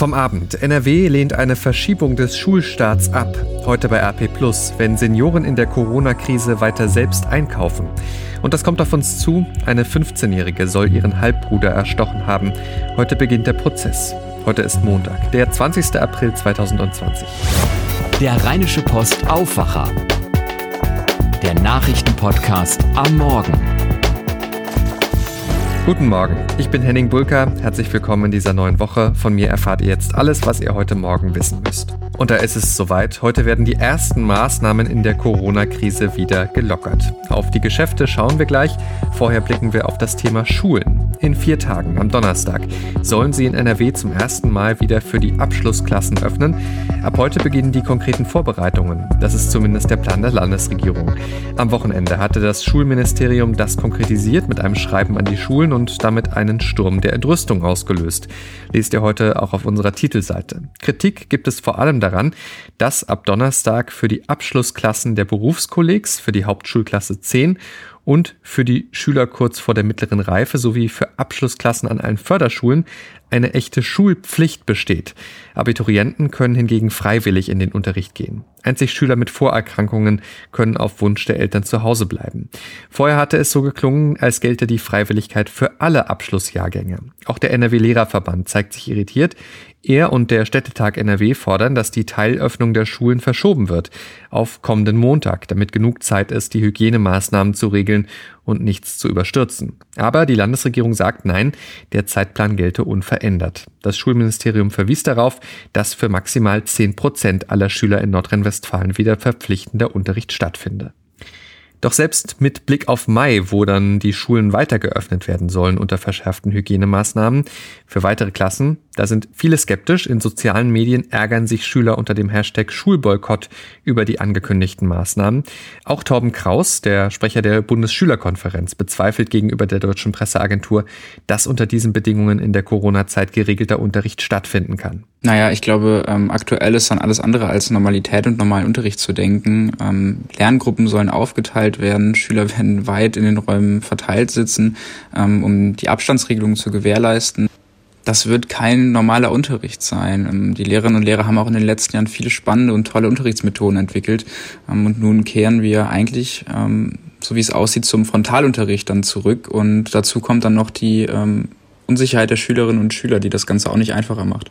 Vom Abend. NRW lehnt eine Verschiebung des Schulstarts ab. Heute bei RP Plus, wenn Senioren in der Corona-Krise weiter selbst einkaufen. Und das kommt auf uns zu. Eine 15-Jährige soll ihren Halbbruder erstochen haben. Heute beginnt der Prozess. Heute ist Montag, der 20. April 2020. Der Rheinische Post Aufwacher. Der Nachrichtenpodcast am Morgen. Guten Morgen, ich bin Henning Bulka. Herzlich willkommen in dieser neuen Woche. Von mir erfahrt ihr jetzt alles, was ihr heute Morgen wissen müsst. Und da ist es soweit. Heute werden die ersten Maßnahmen in der Corona-Krise wieder gelockert. Auf die Geschäfte schauen wir gleich. Vorher blicken wir auf das Thema Schulen. In vier Tagen, am Donnerstag, sollen sie in NRW zum ersten Mal wieder für die Abschlussklassen öffnen. Ab heute beginnen die konkreten Vorbereitungen. Das ist zumindest der Plan der Landesregierung. Am Wochenende hatte das Schulministerium das konkretisiert mit einem Schreiben an die Schulen und damit einen Sturm der Entrüstung ausgelöst. Lest ihr heute auch auf unserer Titelseite. Kritik gibt es vor allem daran, dass ab Donnerstag für die Abschlussklassen der Berufskollegs, für die Hauptschulklasse 10 und für die Schüler kurz vor der mittleren Reife sowie für Abschlussklassen an allen Förderschulen eine echte Schulpflicht besteht. Abiturienten können hingegen freiwillig in den Unterricht gehen. Einzig Schüler mit Vorerkrankungen können auf Wunsch der Eltern zu Hause bleiben. Vorher hatte es so geklungen, als gelte die Freiwilligkeit für alle Abschlussjahrgänge. Auch der NRW-Lehrerverband zeigt sich irritiert. Er und der Städtetag NRW fordern, dass die Teilöffnung der Schulen verschoben wird auf kommenden Montag, damit genug Zeit ist, die Hygienemaßnahmen zu regeln und nichts zu überstürzen. Aber die Landesregierung sagt nein, der Zeitplan gelte unverändert. Das Schulministerium verwies darauf, dass für maximal 10 Prozent aller Schüler in Nordrhein-Westfalen wieder verpflichtender Unterricht stattfinde. Doch selbst mit Blick auf Mai, wo dann die Schulen weiter geöffnet werden sollen unter verschärften Hygienemaßnahmen für weitere Klassen, da sind viele skeptisch. In sozialen Medien ärgern sich Schüler unter dem Hashtag Schulboykott über die angekündigten Maßnahmen. Auch Torben Kraus, der Sprecher der Bundesschülerkonferenz, bezweifelt gegenüber der deutschen Presseagentur, dass unter diesen Bedingungen in der Corona-Zeit geregelter Unterricht stattfinden kann. Naja, ich glaube, ähm, aktuell ist dann alles andere als Normalität und normalen Unterricht zu denken. Ähm, Lerngruppen sollen aufgeteilt werden, Schüler werden weit in den Räumen verteilt sitzen, ähm, um die Abstandsregelungen zu gewährleisten das wird kein normaler Unterricht sein. Ähm, die Lehrerinnen und Lehrer haben auch in den letzten Jahren viele spannende und tolle Unterrichtsmethoden entwickelt. Ähm, und nun kehren wir eigentlich, ähm, so wie es aussieht, zum Frontalunterricht dann zurück. Und dazu kommt dann noch die Unsicherheit der Schülerinnen und Schüler, die das Ganze auch nicht einfacher macht.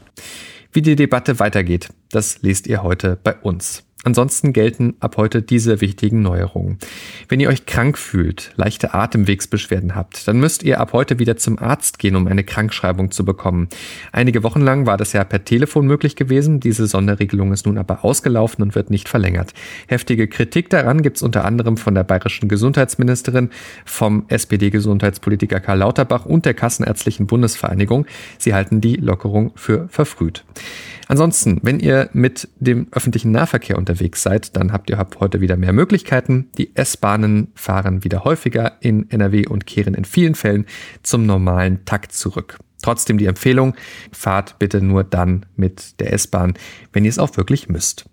Wie die Debatte weitergeht, das lest ihr heute bei uns. Ansonsten gelten ab heute diese wichtigen Neuerungen. Wenn ihr euch krank fühlt, leichte Atemwegsbeschwerden habt, dann müsst ihr ab heute wieder zum Arzt gehen, um eine Krankschreibung zu bekommen. Einige Wochen lang war das ja per Telefon möglich gewesen. Diese Sonderregelung ist nun aber ausgelaufen und wird nicht verlängert. Heftige Kritik daran gibt's unter anderem von der bayerischen Gesundheitsministerin, vom SPD-Gesundheitspolitiker Karl Lauterbach und der Kassenärztlichen Bundesvereinigung. Sie halten die Lockerung für verfrüht. Ansonsten, wenn ihr mit dem öffentlichen Nahverkehr unterwegs seid, dann habt ihr ab heute wieder mehr Möglichkeiten. Die S-Bahnen fahren wieder häufiger in NRW und kehren in vielen Fällen zum normalen Takt zurück. Trotzdem die Empfehlung, fahrt bitte nur dann mit der S-Bahn, wenn ihr es auch wirklich müsst.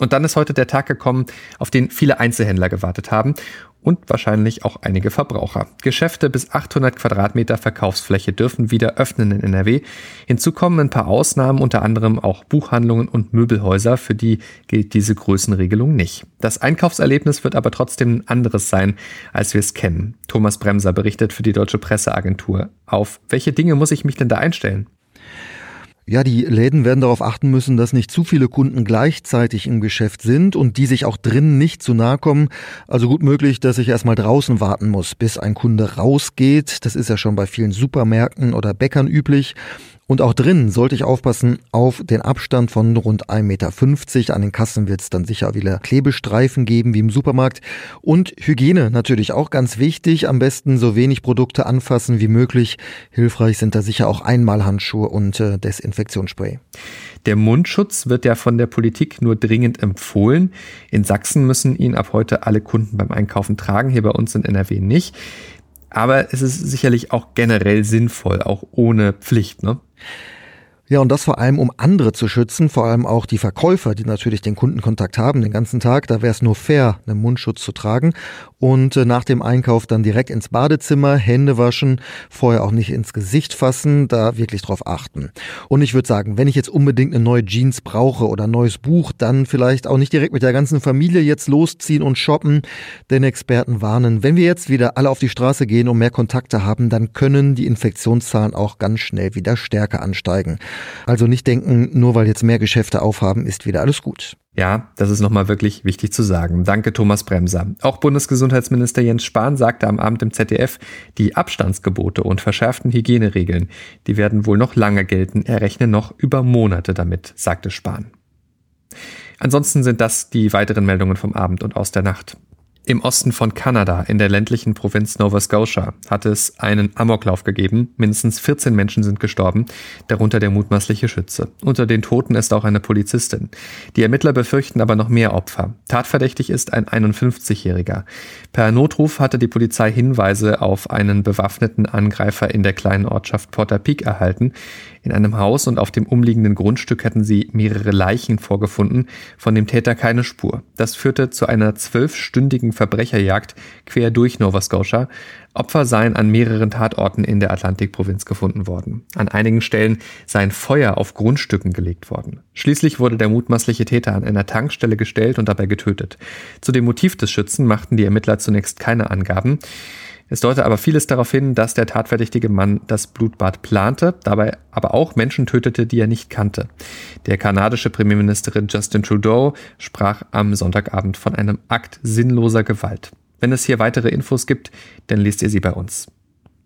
Und dann ist heute der Tag gekommen, auf den viele Einzelhändler gewartet haben und wahrscheinlich auch einige Verbraucher. Geschäfte bis 800 Quadratmeter Verkaufsfläche dürfen wieder öffnen in NRW. Hinzu kommen ein paar Ausnahmen, unter anderem auch Buchhandlungen und Möbelhäuser, für die gilt diese Größenregelung nicht. Das Einkaufserlebnis wird aber trotzdem ein anderes sein, als wir es kennen. Thomas Bremser berichtet für die Deutsche Presseagentur. Auf welche Dinge muss ich mich denn da einstellen? Ja, die Läden werden darauf achten müssen, dass nicht zu viele Kunden gleichzeitig im Geschäft sind und die sich auch drinnen nicht zu nahe kommen. Also gut möglich, dass ich erstmal draußen warten muss, bis ein Kunde rausgeht. Das ist ja schon bei vielen Supermärkten oder Bäckern üblich. Und auch drinnen sollte ich aufpassen auf den Abstand von rund 1,50 Meter. An den Kassen wird es dann sicher wieder Klebestreifen geben wie im Supermarkt. Und Hygiene natürlich auch ganz wichtig. Am besten so wenig Produkte anfassen wie möglich. Hilfreich sind da sicher auch Einmalhandschuhe und äh, Desinfektionsspray. Der Mundschutz wird ja von der Politik nur dringend empfohlen. In Sachsen müssen ihn ab heute alle Kunden beim Einkaufen tragen, hier bei uns in NRW nicht. Aber es ist sicherlich auch generell sinnvoll, auch ohne Pflicht, ne? Ja, und das vor allem, um andere zu schützen, vor allem auch die Verkäufer, die natürlich den Kundenkontakt haben den ganzen Tag. Da wäre es nur fair, einen Mundschutz zu tragen. Und äh, nach dem Einkauf dann direkt ins Badezimmer, Hände waschen, vorher auch nicht ins Gesicht fassen, da wirklich drauf achten. Und ich würde sagen, wenn ich jetzt unbedingt eine neue Jeans brauche oder ein neues Buch, dann vielleicht auch nicht direkt mit der ganzen Familie jetzt losziehen und shoppen. Denn Experten warnen, wenn wir jetzt wieder alle auf die Straße gehen und mehr Kontakte haben, dann können die Infektionszahlen auch ganz schnell wieder stärker ansteigen. Also nicht denken, nur weil jetzt mehr Geschäfte aufhaben, ist wieder alles gut. Ja, das ist nochmal wirklich wichtig zu sagen. Danke, Thomas Bremser. Auch Bundesgesundheitsminister Jens Spahn sagte am Abend im ZDF, die Abstandsgebote und verschärften Hygieneregeln, die werden wohl noch lange gelten. Er rechne noch über Monate damit, sagte Spahn. Ansonsten sind das die weiteren Meldungen vom Abend und aus der Nacht. Im Osten von Kanada, in der ländlichen Provinz Nova Scotia, hat es einen Amoklauf gegeben. Mindestens 14 Menschen sind gestorben, darunter der mutmaßliche Schütze. Unter den Toten ist auch eine Polizistin. Die Ermittler befürchten aber noch mehr Opfer. Tatverdächtig ist ein 51-Jähriger. Per Notruf hatte die Polizei Hinweise auf einen bewaffneten Angreifer in der kleinen Ortschaft Porter Peak erhalten. In einem Haus und auf dem umliegenden Grundstück hatten sie mehrere Leichen vorgefunden, von dem Täter keine Spur. Das führte zu einer zwölfstündigen Verbrecherjagd quer durch Nova Scotia. Opfer seien an mehreren Tatorten in der Atlantikprovinz gefunden worden. An einigen Stellen seien Feuer auf Grundstücken gelegt worden. Schließlich wurde der mutmaßliche Täter an einer Tankstelle gestellt und dabei getötet. Zu dem Motiv des Schützen machten die Ermittler zunächst keine Angaben. Es deute aber vieles darauf hin, dass der tatverdächtige Mann das Blutbad plante, dabei aber auch Menschen tötete, die er nicht kannte. Der kanadische Premierministerin Justin Trudeau sprach am Sonntagabend von einem Akt sinnloser Gewalt. Wenn es hier weitere Infos gibt, dann lest ihr sie bei uns.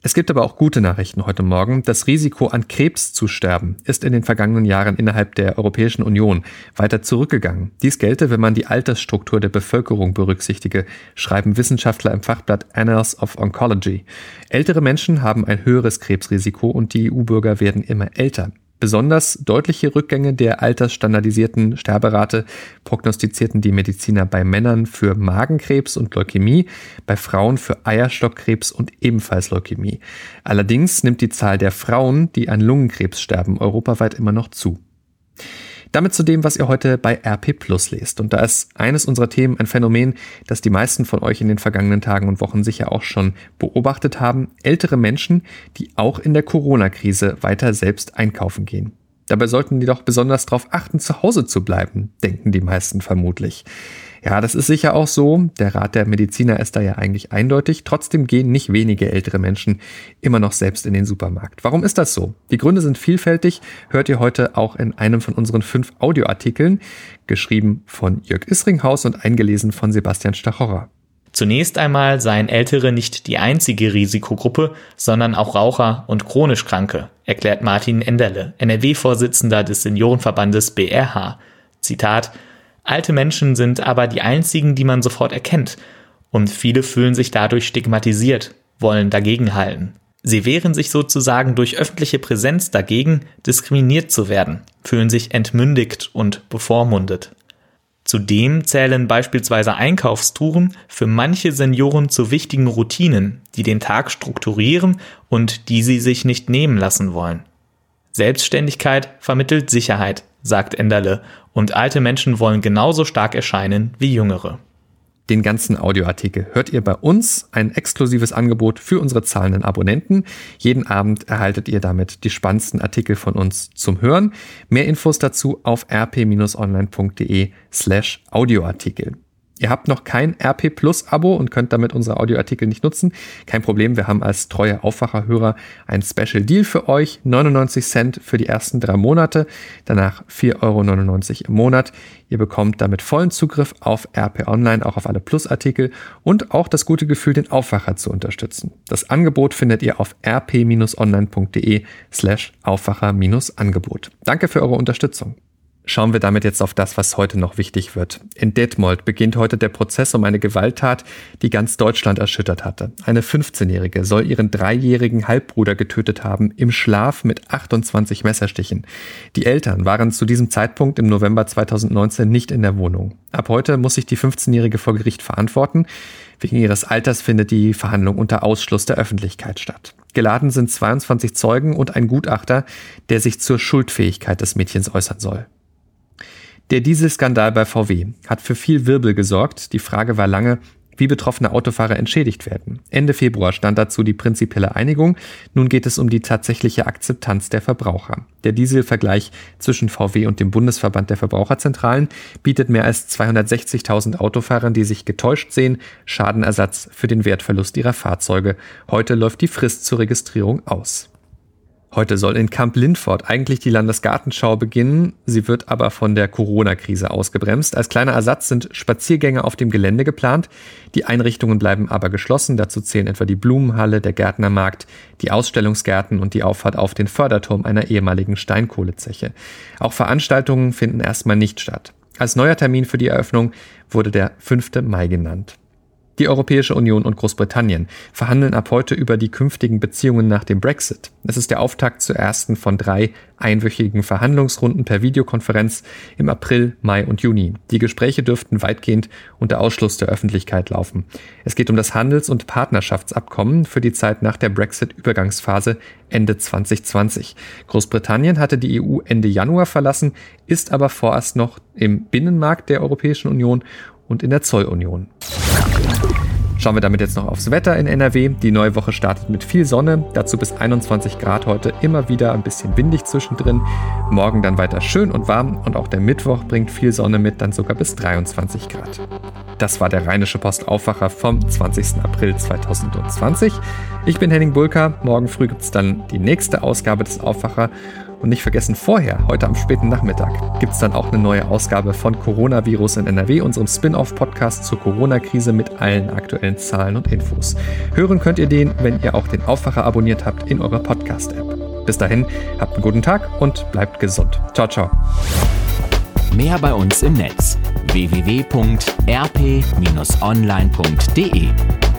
Es gibt aber auch gute Nachrichten heute Morgen. Das Risiko an Krebs zu sterben ist in den vergangenen Jahren innerhalb der Europäischen Union weiter zurückgegangen. Dies gelte, wenn man die Altersstruktur der Bevölkerung berücksichtige, schreiben Wissenschaftler im Fachblatt Annals of Oncology. Ältere Menschen haben ein höheres Krebsrisiko und die EU-Bürger werden immer älter. Besonders deutliche Rückgänge der altersstandardisierten Sterberate prognostizierten die Mediziner bei Männern für Magenkrebs und Leukämie, bei Frauen für Eierstockkrebs und ebenfalls Leukämie. Allerdings nimmt die Zahl der Frauen, die an Lungenkrebs sterben, europaweit immer noch zu. Damit zu dem, was ihr heute bei RP Plus lest. Und da ist eines unserer Themen ein Phänomen, das die meisten von euch in den vergangenen Tagen und Wochen sicher auch schon beobachtet haben. Ältere Menschen, die auch in der Corona-Krise weiter selbst einkaufen gehen. Dabei sollten die doch besonders darauf achten, zu Hause zu bleiben, denken die meisten vermutlich. Ja, das ist sicher auch so. Der Rat der Mediziner ist da ja eigentlich eindeutig. Trotzdem gehen nicht wenige ältere Menschen immer noch selbst in den Supermarkt. Warum ist das so? Die Gründe sind vielfältig. Hört ihr heute auch in einem von unseren fünf Audioartikeln, geschrieben von Jörg Isringhaus und eingelesen von Sebastian Stachorra. Zunächst einmal seien Ältere nicht die einzige Risikogruppe, sondern auch Raucher und chronisch Kranke, erklärt Martin Enderle, NRW-Vorsitzender des Seniorenverbandes BRH. Zitat Alte Menschen sind aber die einzigen, die man sofort erkennt, und viele fühlen sich dadurch stigmatisiert, wollen dagegenhalten. Sie wehren sich sozusagen durch öffentliche Präsenz dagegen, diskriminiert zu werden, fühlen sich entmündigt und bevormundet. Zudem zählen beispielsweise Einkaufstouren für manche Senioren zu wichtigen Routinen, die den Tag strukturieren und die sie sich nicht nehmen lassen wollen. Selbstständigkeit vermittelt Sicherheit, sagt Enderle, und alte Menschen wollen genauso stark erscheinen wie jüngere. Den ganzen Audioartikel hört ihr bei uns, ein exklusives Angebot für unsere zahlenden Abonnenten. Jeden Abend erhaltet ihr damit die spannendsten Artikel von uns zum Hören. Mehr Infos dazu auf rp-online.de slash Audioartikel. Ihr habt noch kein RP Plus Abo und könnt damit unsere Audioartikel nicht nutzen. Kein Problem, wir haben als treue Aufwacherhörer ein Special Deal für euch. 99 Cent für die ersten drei Monate, danach 4,99 Euro im Monat. Ihr bekommt damit vollen Zugriff auf RP Online, auch auf alle Plus-Artikel und auch das gute Gefühl, den Aufwacher zu unterstützen. Das Angebot findet ihr auf rp-online.de slash Aufwacher-Angebot. Danke für eure Unterstützung. Schauen wir damit jetzt auf das, was heute noch wichtig wird. In Detmold beginnt heute der Prozess um eine Gewalttat, die ganz Deutschland erschüttert hatte. Eine 15-Jährige soll ihren dreijährigen Halbbruder getötet haben, im Schlaf mit 28 Messerstichen. Die Eltern waren zu diesem Zeitpunkt im November 2019 nicht in der Wohnung. Ab heute muss sich die 15-Jährige vor Gericht verantworten. Wegen ihres Alters findet die Verhandlung unter Ausschluss der Öffentlichkeit statt. Geladen sind 22 Zeugen und ein Gutachter, der sich zur Schuldfähigkeit des Mädchens äußern soll. Der Dieselskandal bei VW hat für viel Wirbel gesorgt. Die Frage war lange, wie betroffene Autofahrer entschädigt werden. Ende Februar stand dazu die prinzipielle Einigung. Nun geht es um die tatsächliche Akzeptanz der Verbraucher. Der Dieselvergleich zwischen VW und dem Bundesverband der Verbraucherzentralen bietet mehr als 260.000 Autofahrern, die sich getäuscht sehen, Schadenersatz für den Wertverlust ihrer Fahrzeuge. Heute läuft die Frist zur Registrierung aus. Heute soll in Camp Lindfort eigentlich die Landesgartenschau beginnen. Sie wird aber von der Corona-Krise ausgebremst. Als kleiner Ersatz sind Spaziergänge auf dem Gelände geplant. Die Einrichtungen bleiben aber geschlossen. Dazu zählen etwa die Blumenhalle, der Gärtnermarkt, die Ausstellungsgärten und die Auffahrt auf den Förderturm einer ehemaligen Steinkohlezeche. Auch Veranstaltungen finden erstmal nicht statt. Als neuer Termin für die Eröffnung wurde der 5. Mai genannt. Die Europäische Union und Großbritannien verhandeln ab heute über die künftigen Beziehungen nach dem Brexit. Es ist der Auftakt zur ersten von drei einwöchigen Verhandlungsrunden per Videokonferenz im April, Mai und Juni. Die Gespräche dürften weitgehend unter Ausschluss der Öffentlichkeit laufen. Es geht um das Handels- und Partnerschaftsabkommen für die Zeit nach der Brexit-Übergangsphase Ende 2020. Großbritannien hatte die EU Ende Januar verlassen, ist aber vorerst noch im Binnenmarkt der Europäischen Union und in der Zollunion. Schauen wir damit jetzt noch aufs Wetter in NRW. Die neue Woche startet mit viel Sonne, dazu bis 21 Grad heute, immer wieder ein bisschen windig zwischendrin. Morgen dann weiter schön und warm und auch der Mittwoch bringt viel Sonne mit, dann sogar bis 23 Grad. Das war der Rheinische Post Aufwacher vom 20. April 2020. Ich bin Henning Bulka. Morgen früh gibt es dann die nächste Ausgabe des Aufwacher und nicht vergessen, vorher, heute am späten Nachmittag, gibt es dann auch eine neue Ausgabe von Coronavirus in NRW, unserem Spin-off-Podcast zur Corona-Krise mit allen aktuellen Zahlen und Infos. Hören könnt ihr den, wenn ihr auch den Aufwacher abonniert habt in eurer Podcast-App. Bis dahin, habt einen guten Tag und bleibt gesund. Ciao, ciao. Mehr bei uns im Netz www.rp-online.de